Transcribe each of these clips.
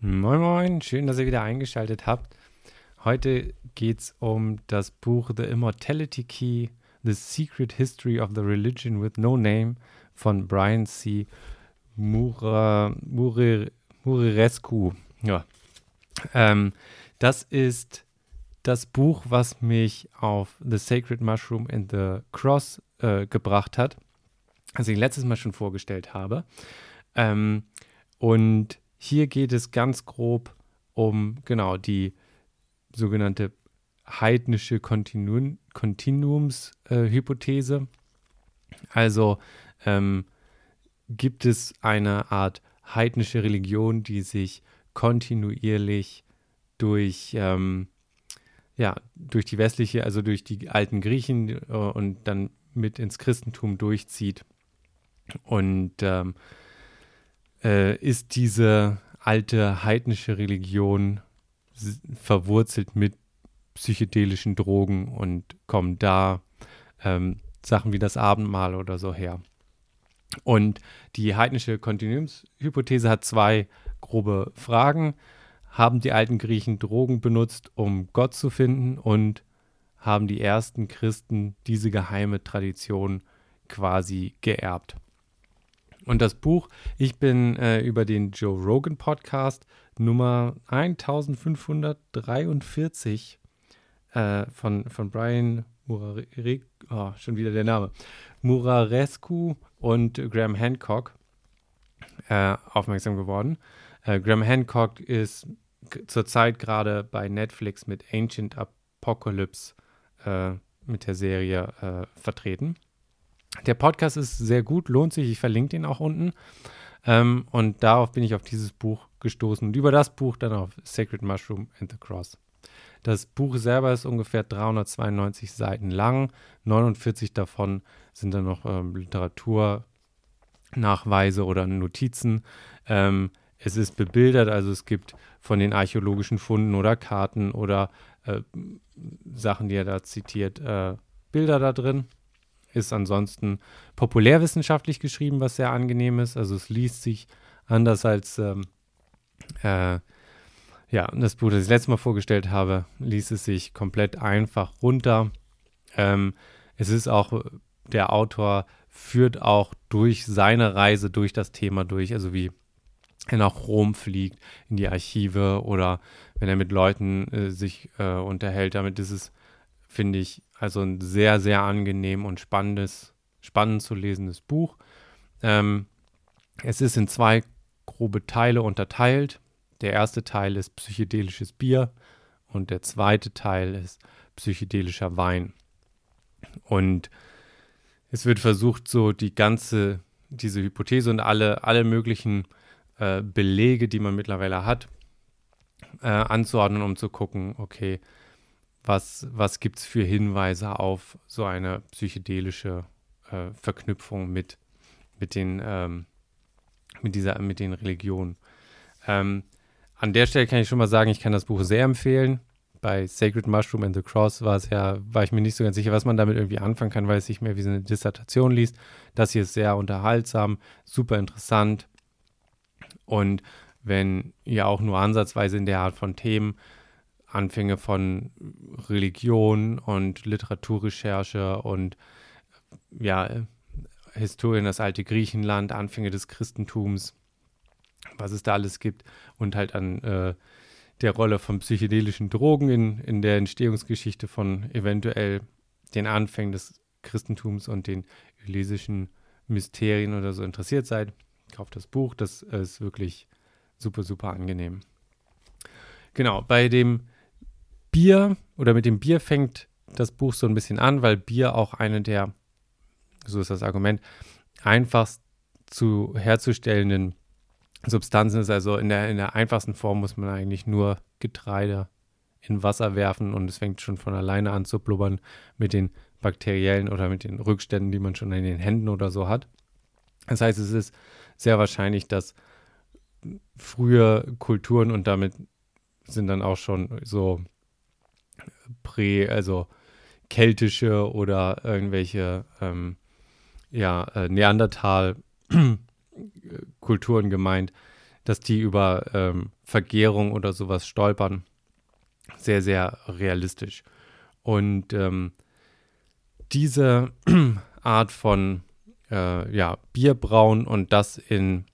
Moin Moin, schön, dass ihr wieder eingeschaltet habt. Heute geht es um das Buch The Immortality Key, The Secret History of the Religion with No Name von Brian C. Mura, Murir, Murirescu. Ja. Ähm, das ist das Buch, was mich auf The Sacred Mushroom and the Cross äh, gebracht hat, was ich letztes Mal schon vorgestellt habe. Ähm, und hier geht es ganz grob um genau die sogenannte heidnische Kontinuum, Kontinuumshypothese. Äh, also ähm, gibt es eine Art heidnische Religion, die sich kontinuierlich durch, ähm, ja, durch die westliche, also durch die alten Griechen äh, und dann mit ins Christentum durchzieht. Und ähm, äh, ist diese alte heidnische Religion verwurzelt mit psychedelischen Drogen und kommen da ähm, Sachen wie das Abendmahl oder so her. Und die heidnische Kontinuumshypothese hat zwei grobe Fragen. Haben die alten Griechen Drogen benutzt, um Gott zu finden? Und haben die ersten Christen diese geheime Tradition quasi geerbt? Und das Buch, ich bin äh, über den Joe Rogan Podcast Nummer 1543 äh, von, von Brian Murare, oh, schon wieder der Name, Murarescu und Graham Hancock äh, aufmerksam geworden. Äh, Graham Hancock ist zurzeit gerade bei Netflix mit Ancient Apocalypse äh, mit der Serie äh, vertreten. Der Podcast ist sehr gut, lohnt sich. Ich verlinke den auch unten. Ähm, und darauf bin ich auf dieses Buch gestoßen und über das Buch dann auf Sacred Mushroom and the Cross. Das Buch selber ist ungefähr 392 Seiten lang. 49 davon sind dann noch ähm, Literaturnachweise oder Notizen. Ähm, es ist bebildert, also es gibt von den archäologischen Funden oder Karten oder äh, Sachen, die er da zitiert, äh, Bilder da drin ist ansonsten populärwissenschaftlich geschrieben, was sehr angenehm ist. Also es liest sich anders als ähm, äh, ja, das Buch, das ich letztes Mal vorgestellt habe, liest es sich komplett einfach runter. Ähm, es ist auch, der Autor führt auch durch seine Reise durch das Thema durch, also wie er nach Rom fliegt, in die Archive oder wenn er mit Leuten äh, sich äh, unterhält. Damit ist es, finde ich, also ein sehr, sehr angenehm und spannendes, spannend zu lesendes Buch. Ähm, es ist in zwei grobe Teile unterteilt. Der erste Teil ist psychedelisches Bier und der zweite Teil ist psychedelischer Wein. Und es wird versucht, so die ganze, diese Hypothese und alle, alle möglichen äh, Belege, die man mittlerweile hat, äh, anzuordnen, um zu gucken, okay, was, was gibt es für Hinweise auf so eine psychedelische äh, Verknüpfung mit, mit, den, ähm, mit, dieser, mit den Religionen. Ähm, an der Stelle kann ich schon mal sagen, ich kann das Buch sehr empfehlen. Bei Sacred Mushroom and the Cross war es ja, war ich mir nicht so ganz sicher, was man damit irgendwie anfangen kann, weil es sich mehr wie so eine Dissertation liest. Das hier ist sehr unterhaltsam, super interessant. Und wenn ihr auch nur ansatzweise in der Art von Themen Anfänge von Religion und Literaturrecherche und ja, Historien das alte Griechenland, Anfänge des Christentums, was es da alles gibt und halt an äh, der Rolle von psychedelischen Drogen in, in der Entstehungsgeschichte von eventuell den Anfängen des Christentums und den elysischen Mysterien oder so interessiert seid, kauft das Buch, das ist wirklich super, super angenehm. Genau, bei dem Bier oder mit dem Bier fängt das Buch so ein bisschen an, weil Bier auch eine der, so ist das Argument, einfachst zu herzustellenden Substanzen ist. Also in der, in der einfachsten Form muss man eigentlich nur Getreide in Wasser werfen und es fängt schon von alleine an zu blubbern mit den bakteriellen oder mit den Rückständen, die man schon in den Händen oder so hat. Das heißt, es ist sehr wahrscheinlich, dass frühe Kulturen und damit sind dann auch schon so prä, also keltische oder irgendwelche ähm, ja, äh, Neandertal-Kulturen gemeint, dass die über ähm, Vergärung oder sowas stolpern. Sehr, sehr realistisch. Und ähm, diese Art von äh, ja, Bierbrauen und das in,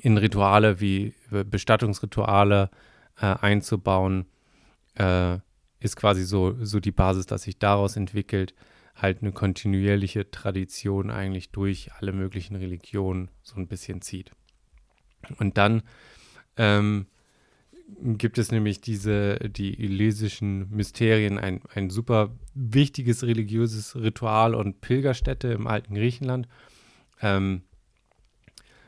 in Rituale wie Bestattungsrituale äh, einzubauen, äh, ist quasi so, so die Basis, dass sich daraus entwickelt, halt eine kontinuierliche Tradition eigentlich durch alle möglichen Religionen so ein bisschen zieht. Und dann ähm, gibt es nämlich diese, die elysischen Mysterien, ein, ein super wichtiges religiöses Ritual und Pilgerstätte im alten Griechenland. Ähm,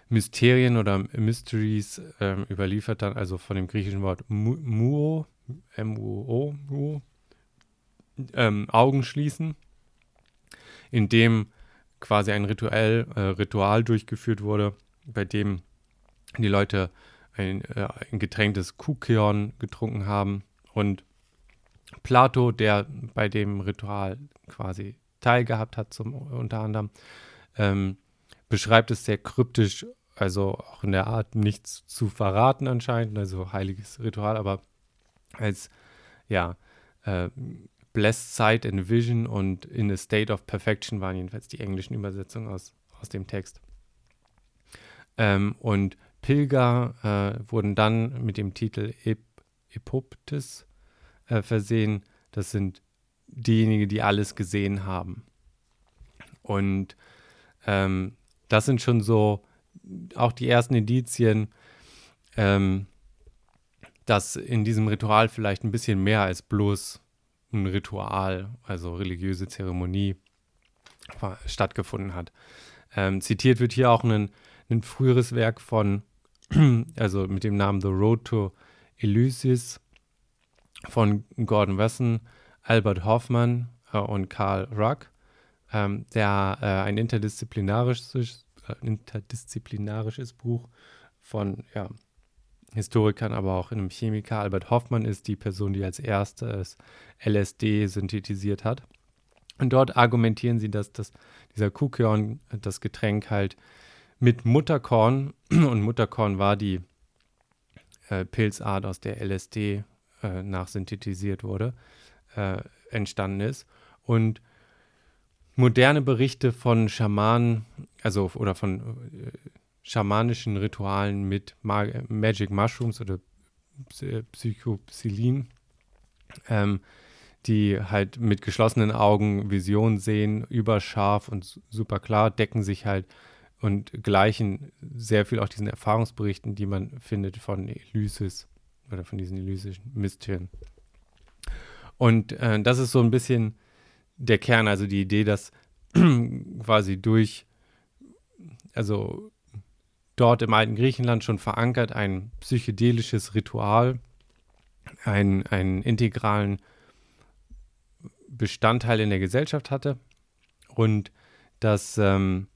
Mysterien oder Mysteries ähm, überliefert dann also von dem griechischen Wort Muo, M-U-O, ähm, Augen schließen, in dem quasi ein Rituell, äh, Ritual durchgeführt wurde, bei dem die Leute ein, äh, ein Getränk des Kukion getrunken haben und Plato, der bei dem Ritual quasi teilgehabt hat, zum, unter anderem, ähm, beschreibt es sehr kryptisch, also auch in der Art nichts zu verraten anscheinend, also heiliges Ritual, aber als ja, äh, Blessed Sight and Vision und In a State of Perfection waren jedenfalls die englischen Übersetzungen aus, aus dem Text. Ähm, und Pilger äh, wurden dann mit dem Titel Ep Epoptis äh, versehen. Das sind diejenigen, die alles gesehen haben. Und ähm, das sind schon so auch die ersten Indizien, ähm, dass in diesem Ritual vielleicht ein bisschen mehr als bloß ein Ritual, also religiöse Zeremonie, stattgefunden hat. Ähm, zitiert wird hier auch ein, ein früheres Werk von also mit dem Namen The Road to Elysis von Gordon Wesson, Albert Hoffman äh, und Karl Ruck, ähm, der äh, ein interdisziplinarisches, äh, interdisziplinarisches Buch von ja, Historikern, aber auch einem Chemiker. Albert Hoffmann ist die Person, die als erstes LSD synthetisiert hat. Und dort argumentieren sie, dass das, dieser Kukion, das Getränk halt mit Mutterkorn, und Mutterkorn war die äh, Pilzart, aus der LSD äh, nachsynthetisiert wurde, äh, entstanden ist. Und moderne Berichte von Schamanen, also oder von äh, schamanischen Ritualen mit Mag Magic Mushrooms oder Psychopsilin, ähm, die halt mit geschlossenen Augen Visionen sehen, überscharf und super klar, decken sich halt und gleichen sehr viel auch diesen Erfahrungsberichten, die man findet von Elysis oder von diesen elysischen Mysterien. Und äh, das ist so ein bisschen der Kern, also die Idee, dass quasi durch, also dort im alten Griechenland schon verankert ein psychedelisches Ritual, einen, einen integralen Bestandteil in der Gesellschaft hatte und dass ähm,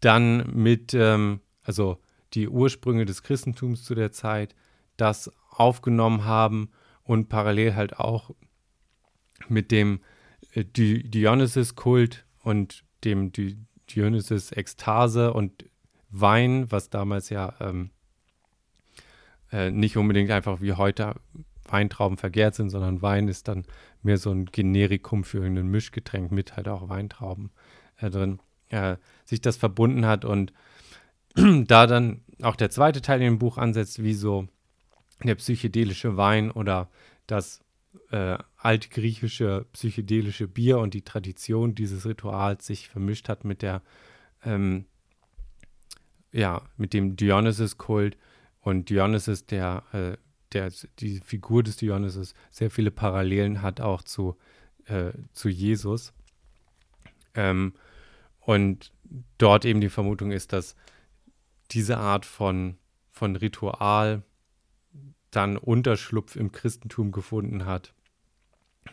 dann mit, ähm, also die Ursprünge des Christentums zu der Zeit, das aufgenommen haben und parallel halt auch mit dem äh, Dionysus-Kult und dem Di Dionysus-Ekstase und Wein, was damals ja ähm, äh, nicht unbedingt einfach wie heute Weintrauben vergärt sind, sondern Wein ist dann mehr so ein Generikum für irgendein Mischgetränk mit halt auch Weintrauben äh, drin äh, sich das verbunden hat und da dann auch der zweite Teil in dem Buch ansetzt, wie so der psychedelische Wein oder das äh, altgriechische psychedelische Bier und die Tradition dieses Rituals sich vermischt hat mit der ähm, ja, mit dem Dionysus-Kult und Dionysus, der, äh, der, die Figur des Dionysus sehr viele Parallelen hat auch zu, äh, zu Jesus. Ähm, und dort eben die Vermutung ist, dass diese Art von, von Ritual dann Unterschlupf im Christentum gefunden hat.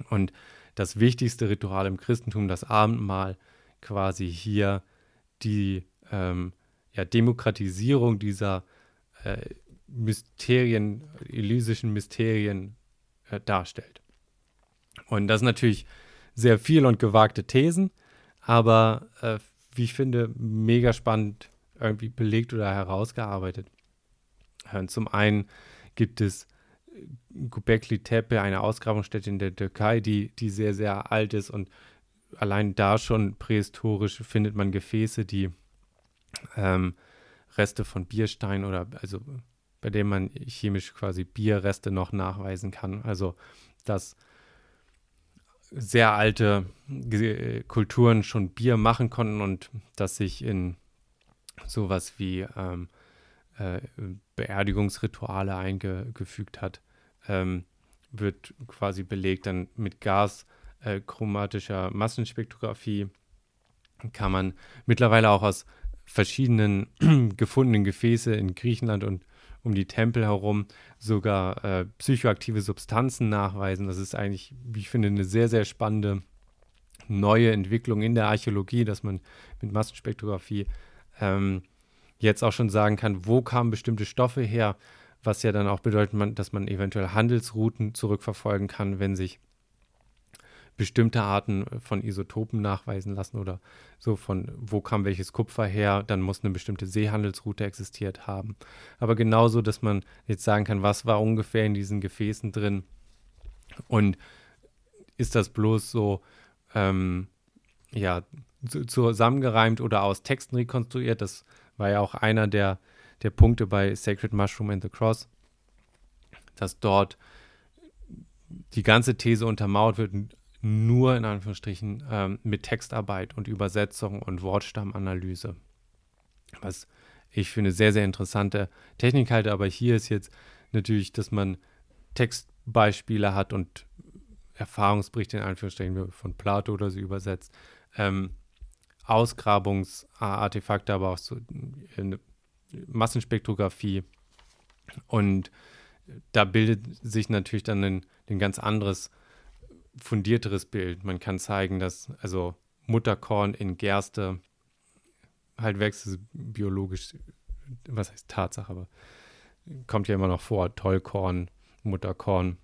Und das wichtigste Ritual im Christentum, das Abendmahl, quasi hier die ähm, ja, Demokratisierung dieser äh, Mysterien, elysischen Mysterien äh, darstellt. Und das sind natürlich sehr viel und gewagte Thesen, aber äh, wie ich finde, mega spannend irgendwie belegt oder herausgearbeitet. Äh, zum einen gibt es Göbekli Tepe, eine Ausgrabungsstätte in der Türkei, die, die sehr, sehr alt ist und allein da schon prähistorisch findet man Gefäße, die ähm, Reste von Bierstein oder also bei denen man chemisch quasi Bierreste noch nachweisen kann. Also dass sehr alte Kulturen schon Bier machen konnten und dass sich in sowas wie ähm, äh, Beerdigungsrituale eingefügt hat, ähm, wird quasi belegt. Dann mit gaschromatischer äh, Massenspektrographie kann man mittlerweile auch aus verschiedenen gefundenen Gefäße in Griechenland und um die Tempel herum sogar äh, psychoaktive Substanzen nachweisen. Das ist eigentlich, wie ich finde, eine sehr, sehr spannende neue Entwicklung in der Archäologie, dass man mit Massenspektrographie ähm, jetzt auch schon sagen kann, wo kamen bestimmte Stoffe her, was ja dann auch bedeutet, dass man eventuell Handelsrouten zurückverfolgen kann, wenn sich bestimmte Arten von Isotopen nachweisen lassen oder so von wo kam welches Kupfer her, dann muss eine bestimmte Seehandelsroute existiert haben. Aber genauso, dass man jetzt sagen kann, was war ungefähr in diesen Gefäßen drin und ist das bloß so ähm, ja zusammengereimt oder aus Texten rekonstruiert. Das war ja auch einer der, der Punkte bei Sacred Mushroom and the Cross, dass dort die ganze These untermauert wird, nur in Anführungsstrichen ähm, mit Textarbeit und Übersetzung und Wortstammanalyse. Was ich für eine sehr, sehr interessante Technik halte, aber hier ist jetzt natürlich, dass man Textbeispiele hat und Erfahrungsberichte in Anführungsstrichen von Plato oder so übersetzt, ähm, Ausgrabungsartefakte, aber auch so eine Massenspektrographie und da bildet sich natürlich dann ein, ein ganz anderes fundierteres Bild. Man kann zeigen, dass also Mutterkorn in Gerste halt wächst, biologisch, was heißt Tatsache, aber kommt ja immer noch vor, Tollkorn, Mutterkorn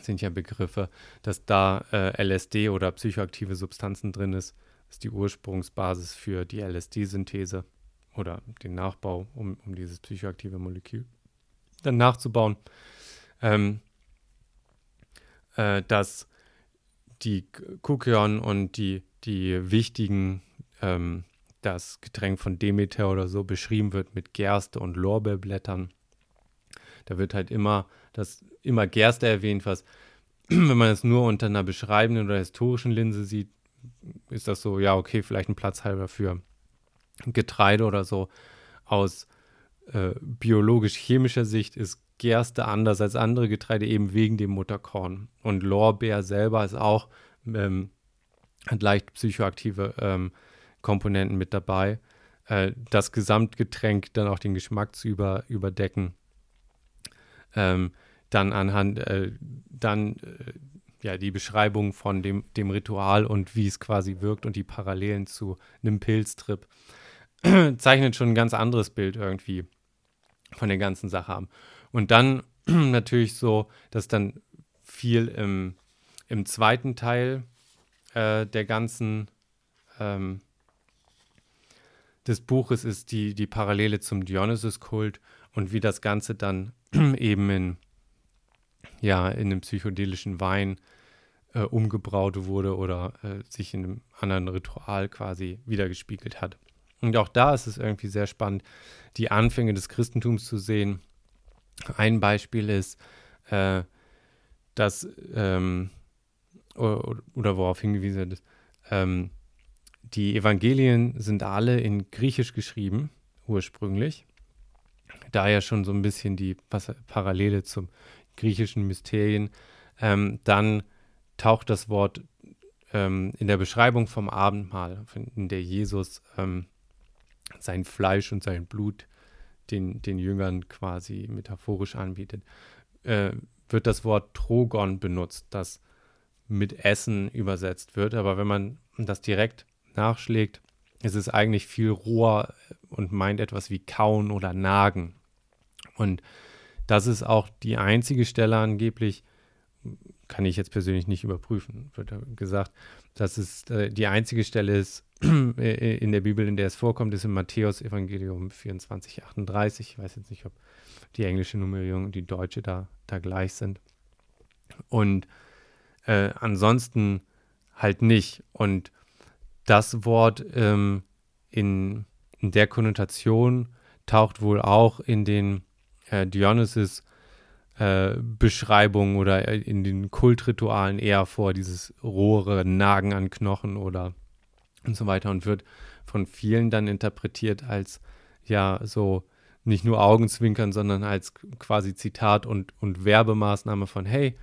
sind ja Begriffe, dass da äh, LSD oder psychoaktive Substanzen drin ist, ist die Ursprungsbasis für die LSD-Synthese oder den Nachbau, um, um dieses psychoaktive Molekül dann nachzubauen. Ähm, äh, dass die Kukion und die, die wichtigen, ähm, das Getränk von Demeter oder so beschrieben wird mit Gerste und Lorbeerblättern. Da wird halt immer das immer Gerste erwähnt, was, wenn man es nur unter einer beschreibenden oder historischen Linse sieht, ist das so, ja, okay, vielleicht ein Platzhalber für Getreide oder so. Aus äh, biologisch-chemischer Sicht ist Gerste anders als andere Getreide, eben wegen dem Mutterkorn. Und Lorbeer selber ist auch, ähm, hat leicht psychoaktive ähm, Komponenten mit dabei. Äh, das Gesamtgetränk dann auch den Geschmack zu über, überdecken. Ähm, dann anhand, äh, dann äh, ja, die Beschreibung von dem, dem Ritual und wie es quasi wirkt und die Parallelen zu einem Pilztrip zeichnet schon ein ganz anderes Bild irgendwie von der ganzen Sache haben. Und dann natürlich so, dass dann viel im, im zweiten Teil äh, der ganzen ähm, des Buches ist die, die Parallele zum Dionysus-Kult und wie das Ganze dann eben in, ja, in einem psychedelischen Wein äh, umgebraut wurde oder äh, sich in einem anderen Ritual quasi wiedergespiegelt hat. Und auch da ist es irgendwie sehr spannend, die Anfänge des Christentums zu sehen ein Beispiel ist, äh, dass, ähm, oder, oder, worauf hingewiesen wird, ähm, die Evangelien sind alle in Griechisch geschrieben, ursprünglich. Daher schon so ein bisschen die Parallele zum griechischen Mysterien. Ähm, dann taucht das Wort ähm, in der Beschreibung vom Abendmahl, in der Jesus ähm, sein Fleisch und sein Blut den, den Jüngern quasi metaphorisch anbietet, äh, wird das Wort Trogon benutzt, das mit Essen übersetzt wird. Aber wenn man das direkt nachschlägt, ist es eigentlich viel roher und meint etwas wie kauen oder nagen. Und das ist auch die einzige Stelle angeblich, kann ich jetzt persönlich nicht überprüfen. Wird gesagt, dass es äh, die einzige Stelle ist in der Bibel, in der es vorkommt, ist im Matthäus-Evangelium 24, 38. Ich weiß jetzt nicht, ob die englische Nummerierung und die deutsche da, da gleich sind. Und äh, ansonsten halt nicht. Und das Wort ähm, in, in der Konnotation taucht wohl auch in den äh, Dionysus Beschreibungen oder in den Kultritualen eher vor, dieses rohere Nagen an Knochen oder und so weiter und wird von vielen dann interpretiert als ja so nicht nur Augenzwinkern, sondern als quasi Zitat und, und Werbemaßnahme von hey,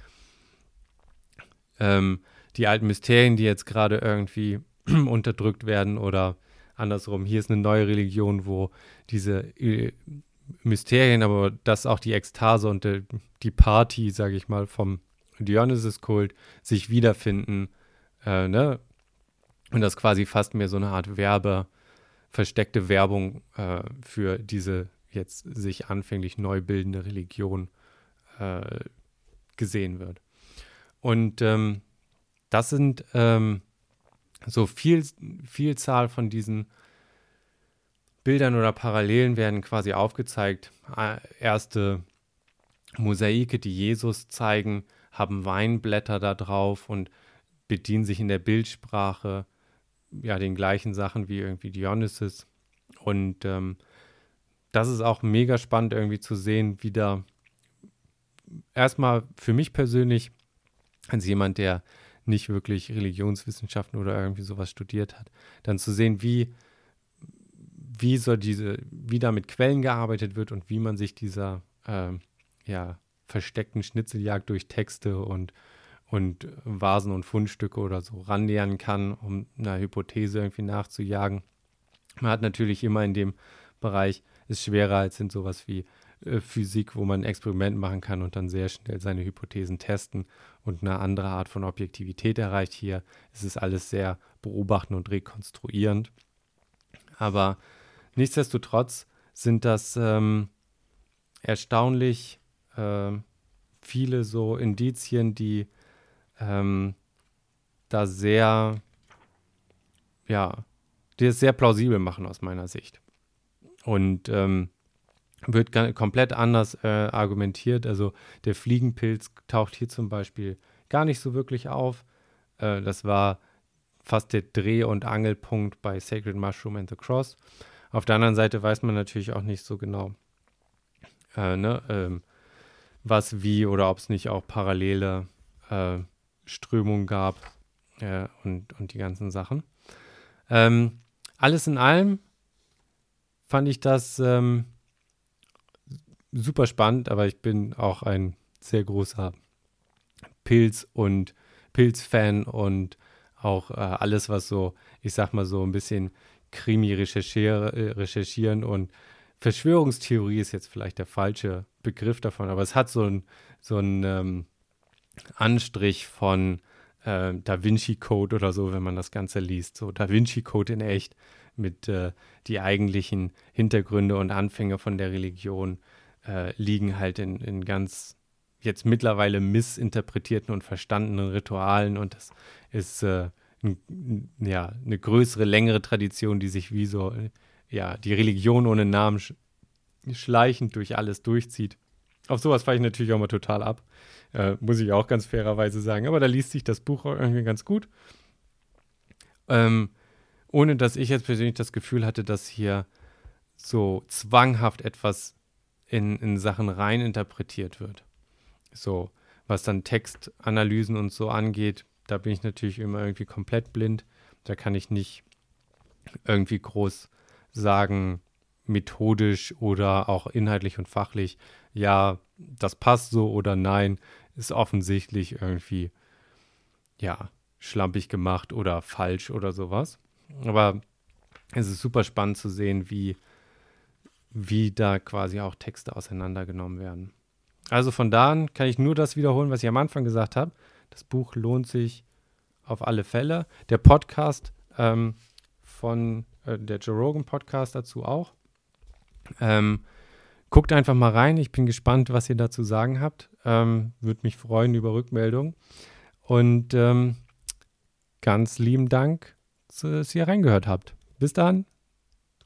ähm, die alten Mysterien, die jetzt gerade irgendwie unterdrückt werden oder andersrum, hier ist eine neue Religion, wo diese äh, Mysterien, aber dass auch die Ekstase und die, die Party, sage ich mal, vom Dionysus-Kult sich wiederfinden, äh, ne? Und das quasi fast mehr so eine Art Werbe, versteckte Werbung äh, für diese jetzt sich anfänglich neu bildende Religion äh, gesehen wird. Und ähm, das sind ähm, so viel, Vielzahl von diesen Bildern oder Parallelen werden quasi aufgezeigt. Erste Mosaike, die Jesus zeigen, haben Weinblätter da drauf und bedienen sich in der Bildsprache ja den gleichen Sachen wie irgendwie Dionysus. Und ähm, das ist auch mega spannend irgendwie zu sehen, wie da erstmal für mich persönlich als jemand, der nicht wirklich Religionswissenschaften oder irgendwie sowas studiert hat, dann zu sehen, wie, wie so diese, wie da mit Quellen gearbeitet wird und wie man sich dieser äh, ja, versteckten Schnitzeljagd durch Texte und, und Vasen und Fundstücke oder so rannähern kann, um einer Hypothese irgendwie nachzujagen. Man hat natürlich immer in dem Bereich, ist schwerer als in sowas wie äh, Physik, wo man ein Experiment machen kann und dann sehr schnell seine Hypothesen testen und eine andere Art von Objektivität erreicht. Hier ist es alles sehr beobachtend und rekonstruierend. Aber nichtsdestotrotz sind das ähm, erstaunlich äh, viele so Indizien, die ähm, da sehr, ja, die es sehr plausibel machen aus meiner Sicht. Und ähm, wird komplett anders äh, argumentiert. Also der Fliegenpilz taucht hier zum Beispiel gar nicht so wirklich auf. Äh, das war fast der Dreh- und Angelpunkt bei Sacred Mushroom and the Cross. Auf der anderen Seite weiß man natürlich auch nicht so genau, äh, ne, ähm, was wie oder ob es nicht auch parallele äh, Strömungen gab äh, und, und die ganzen Sachen. Ähm, alles in allem fand ich das ähm, super spannend, aber ich bin auch ein sehr großer Pilz- und Pilz-Fan und auch äh, alles, was so, ich sag mal so ein bisschen Krimi äh, recherchieren und Verschwörungstheorie ist jetzt vielleicht der falsche Begriff davon, aber es hat so einen so ähm, Anstrich von äh, Da Vinci Code oder so, wenn man das Ganze liest. So Da Vinci Code in echt mit äh, die eigentlichen Hintergründe und Anfänge von der Religion äh, liegen halt in, in ganz jetzt mittlerweile missinterpretierten und verstandenen Ritualen und das ist äh, n, ja eine größere, längere Tradition, die sich wie so ja die Religion ohne Namen sch schleichend durch alles durchzieht. Auf sowas fahre ich natürlich auch mal total ab, äh, muss ich auch ganz fairerweise sagen. Aber da liest sich das Buch irgendwie ganz gut. Ähm, ohne dass ich jetzt persönlich das Gefühl hatte, dass hier so zwanghaft etwas in, in Sachen rein interpretiert wird. So, was dann Textanalysen und so angeht, da bin ich natürlich immer irgendwie komplett blind. Da kann ich nicht irgendwie groß sagen, methodisch oder auch inhaltlich und fachlich, ja, das passt so oder nein, ist offensichtlich irgendwie, ja, schlampig gemacht oder falsch oder sowas. Aber es ist super spannend zu sehen, wie wie da quasi auch Texte auseinandergenommen werden. Also von da an kann ich nur das wiederholen, was ich am Anfang gesagt habe. Das Buch lohnt sich auf alle Fälle. Der Podcast ähm, von äh, der Joe Rogan Podcast dazu auch. Ähm, guckt einfach mal rein. Ich bin gespannt, was ihr dazu sagen habt. Ähm, Würde mich freuen über Rückmeldung. Und ähm, ganz lieben Dank, dass ihr reingehört habt. Bis dann.